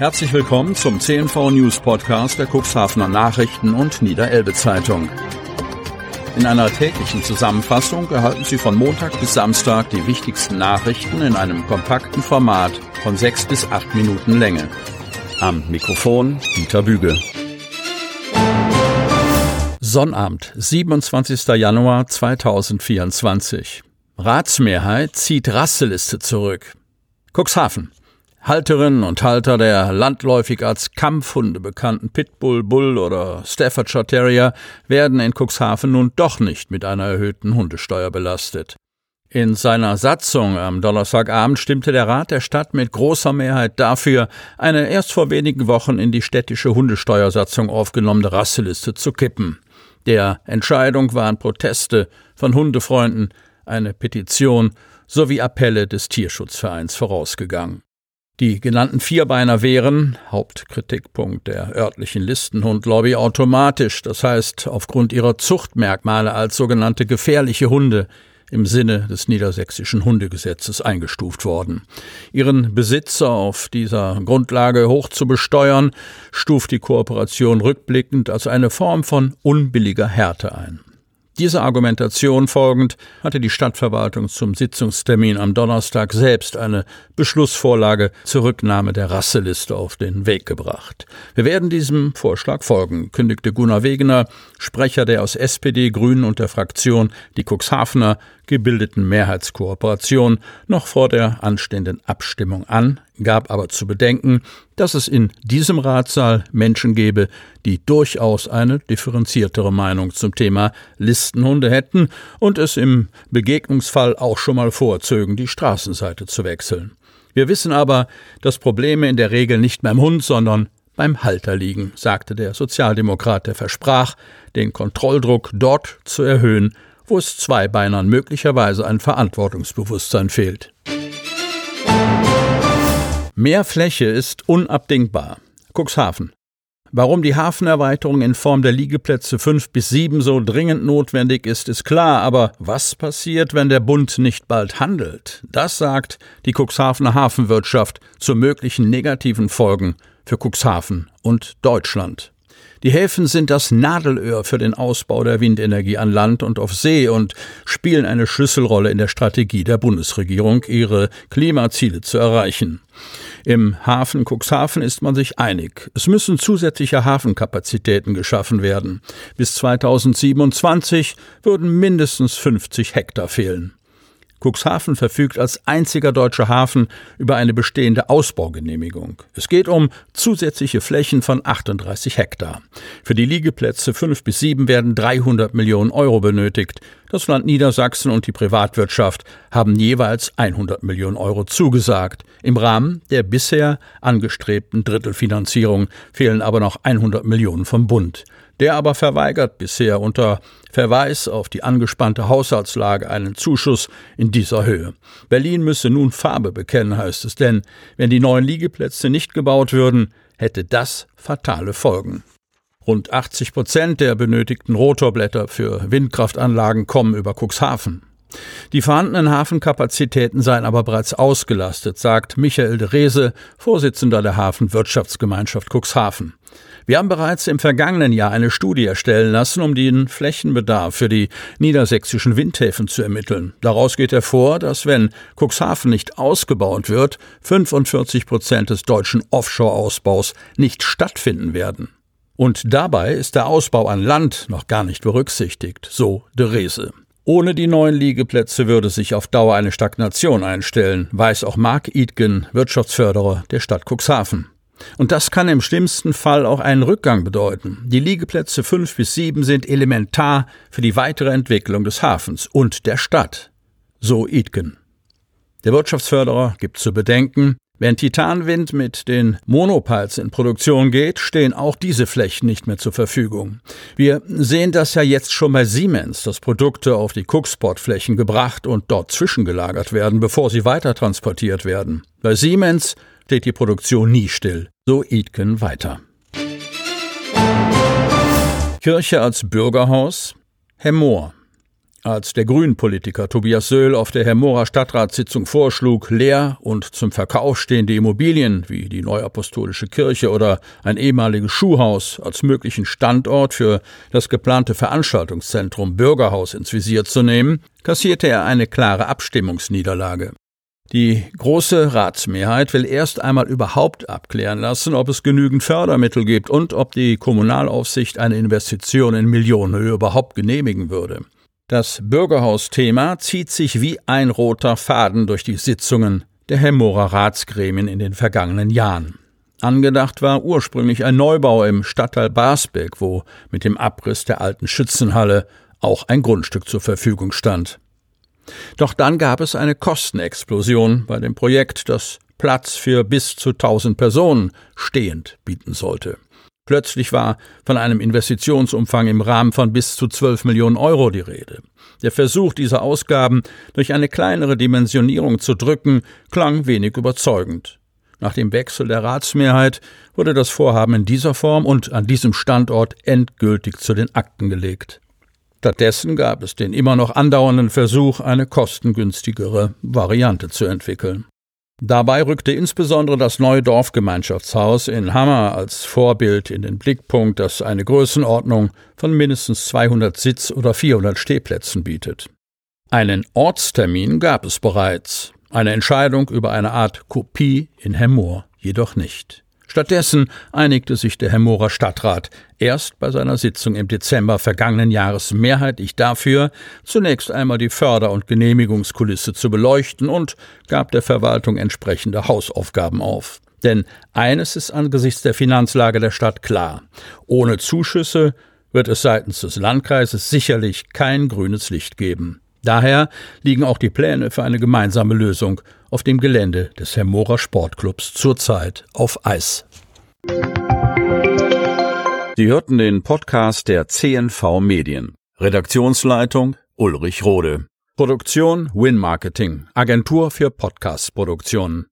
Herzlich willkommen zum CNV News Podcast der Cuxhavener Nachrichten und Niederelbe Zeitung. In einer täglichen Zusammenfassung erhalten Sie von Montag bis Samstag die wichtigsten Nachrichten in einem kompakten Format von sechs bis acht Minuten Länge. Am Mikrofon Dieter Büge. Sonnabend, 27. Januar 2024. Ratsmehrheit zieht Rasseliste zurück. Cuxhaven. Halterinnen und Halter der landläufig als Kampfhunde bekannten Pitbull, Bull oder Staffordshire Terrier werden in Cuxhaven nun doch nicht mit einer erhöhten Hundesteuer belastet. In seiner Satzung am Donnerstagabend stimmte der Rat der Stadt mit großer Mehrheit dafür, eine erst vor wenigen Wochen in die städtische Hundesteuersatzung aufgenommene Rasseliste zu kippen. Der Entscheidung waren Proteste von Hundefreunden, eine Petition sowie Appelle des Tierschutzvereins vorausgegangen. Die genannten Vierbeiner wären, Hauptkritikpunkt der örtlichen Listenhundlobby, automatisch, das heißt aufgrund ihrer Zuchtmerkmale als sogenannte gefährliche Hunde im Sinne des niedersächsischen Hundegesetzes eingestuft worden. Ihren Besitzer auf dieser Grundlage hoch zu besteuern, stuft die Kooperation rückblickend als eine Form von unbilliger Härte ein. Dieser Argumentation folgend hatte die Stadtverwaltung zum Sitzungstermin am Donnerstag selbst eine Beschlussvorlage zur Rücknahme der Rasseliste auf den Weg gebracht. Wir werden diesem Vorschlag folgen, kündigte Gunnar Wegener, Sprecher der aus SPD, Grünen und der Fraktion die Cuxhavener gebildeten Mehrheitskooperation noch vor der anstehenden Abstimmung an, gab aber zu bedenken, dass es in diesem Ratssaal Menschen gebe, die durchaus eine differenziertere Meinung zum Thema Listenhunde hätten und es im Begegnungsfall auch schon mal vorzögen, die Straßenseite zu wechseln. Wir wissen aber, dass Probleme in der Regel nicht beim Hund, sondern beim Halter liegen, sagte der Sozialdemokrat, der versprach, den Kontrolldruck dort zu erhöhen, wo es Zweibeinern möglicherweise ein Verantwortungsbewusstsein fehlt. Mehr Fläche ist unabdingbar. Cuxhaven. Warum die Hafenerweiterung in Form der Liegeplätze 5 bis 7 so dringend notwendig ist, ist klar, aber was passiert, wenn der Bund nicht bald handelt? Das sagt die Cuxhavener Hafenwirtschaft zu möglichen negativen Folgen für Cuxhaven und Deutschland. Die Häfen sind das Nadelöhr für den Ausbau der Windenergie an Land und auf See und spielen eine Schlüsselrolle in der Strategie der Bundesregierung, ihre Klimaziele zu erreichen. Im Hafen Cuxhaven ist man sich einig. Es müssen zusätzliche Hafenkapazitäten geschaffen werden. Bis 2027 würden mindestens 50 Hektar fehlen. Cuxhaven verfügt als einziger deutscher Hafen über eine bestehende Ausbaugenehmigung. Es geht um zusätzliche Flächen von 38 Hektar. Für die Liegeplätze 5 bis 7 werden 300 Millionen Euro benötigt. Das Land Niedersachsen und die Privatwirtschaft haben jeweils 100 Millionen Euro zugesagt. Im Rahmen der bisher angestrebten Drittelfinanzierung fehlen aber noch 100 Millionen vom Bund. Der aber verweigert bisher unter Verweis auf die angespannte Haushaltslage einen Zuschuss in dieser Höhe. Berlin müsse nun Farbe bekennen, heißt es, denn wenn die neuen Liegeplätze nicht gebaut würden, hätte das fatale Folgen. Rund 80 Prozent der benötigten Rotorblätter für Windkraftanlagen kommen über Cuxhaven. Die vorhandenen Hafenkapazitäten seien aber bereits ausgelastet, sagt Michael de Rese, Vorsitzender der Hafenwirtschaftsgemeinschaft Cuxhaven. Wir haben bereits im vergangenen Jahr eine Studie erstellen lassen, um den Flächenbedarf für die niedersächsischen Windhäfen zu ermitteln. Daraus geht hervor, dass wenn Cuxhaven nicht ausgebaut wird, 45 Prozent des deutschen Offshore-Ausbaus nicht stattfinden werden. Und dabei ist der Ausbau an Land noch gar nicht berücksichtigt, so de Rese. Ohne die neuen Liegeplätze würde sich auf Dauer eine Stagnation einstellen, weiß auch Mark Idgen, Wirtschaftsförderer der Stadt Cuxhaven. Und das kann im schlimmsten Fall auch einen Rückgang bedeuten. Die Liegeplätze 5 bis 7 sind elementar für die weitere Entwicklung des Hafens und der Stadt. So Idken. Der Wirtschaftsförderer gibt zu bedenken, wenn Titanwind mit den Monopiles in Produktion geht, stehen auch diese Flächen nicht mehr zur Verfügung. Wir sehen das ja jetzt schon bei Siemens, dass Produkte auf die Cookspot-Flächen gebracht und dort zwischengelagert werden, bevor sie weiter transportiert werden. Bei Siemens steht die Produktion nie still. So Idken weiter. Kirche als Bürgerhaus, Hemmoor. Als der Grünpolitiker Tobias Söhl auf der Hermorer Stadtratssitzung vorschlug, leer und zum Verkauf stehende Immobilien wie die Neuapostolische Kirche oder ein ehemaliges Schuhhaus als möglichen Standort für das geplante Veranstaltungszentrum Bürgerhaus ins Visier zu nehmen, kassierte er eine klare Abstimmungsniederlage. Die große Ratsmehrheit will erst einmal überhaupt abklären lassen, ob es genügend Fördermittel gibt und ob die Kommunalaufsicht eine Investition in Millionenhöhe überhaupt genehmigen würde. Das Bürgerhausthema zieht sich wie ein roter Faden durch die Sitzungen der Hemmorer Ratsgremien in den vergangenen Jahren. Angedacht war ursprünglich ein Neubau im Stadtteil Basbeck, wo mit dem Abriss der alten Schützenhalle auch ein Grundstück zur Verfügung stand. Doch dann gab es eine Kostenexplosion bei dem Projekt, das Platz für bis zu 1000 Personen stehend bieten sollte. Plötzlich war von einem Investitionsumfang im Rahmen von bis zu 12 Millionen Euro die Rede. Der Versuch, diese Ausgaben durch eine kleinere Dimensionierung zu drücken, klang wenig überzeugend. Nach dem Wechsel der Ratsmehrheit wurde das Vorhaben in dieser Form und an diesem Standort endgültig zu den Akten gelegt. Stattdessen gab es den immer noch andauernden Versuch, eine kostengünstigere Variante zu entwickeln. Dabei rückte insbesondere das neue Dorfgemeinschaftshaus in Hammer als Vorbild in den Blickpunkt, das eine Größenordnung von mindestens 200 Sitz- oder 400 Stehplätzen bietet. Einen Ortstermin gab es bereits, eine Entscheidung über eine Art Kopie in Hemmoor jedoch nicht. Stattdessen einigte sich der Hemmorer Stadtrat erst bei seiner Sitzung im Dezember vergangenen Jahres mehrheitlich dafür, zunächst einmal die Förder- und Genehmigungskulisse zu beleuchten und gab der Verwaltung entsprechende Hausaufgaben auf. Denn eines ist angesichts der Finanzlage der Stadt klar. Ohne Zuschüsse wird es seitens des Landkreises sicherlich kein grünes Licht geben. Daher liegen auch die Pläne für eine gemeinsame Lösung auf dem Gelände des Hermorer Sportclubs zurzeit auf Eis. Sie hörten den Podcast der CNV Medien. Redaktionsleitung Ulrich Rode. Produktion Win Marketing, Agentur für Podcast-Produktionen.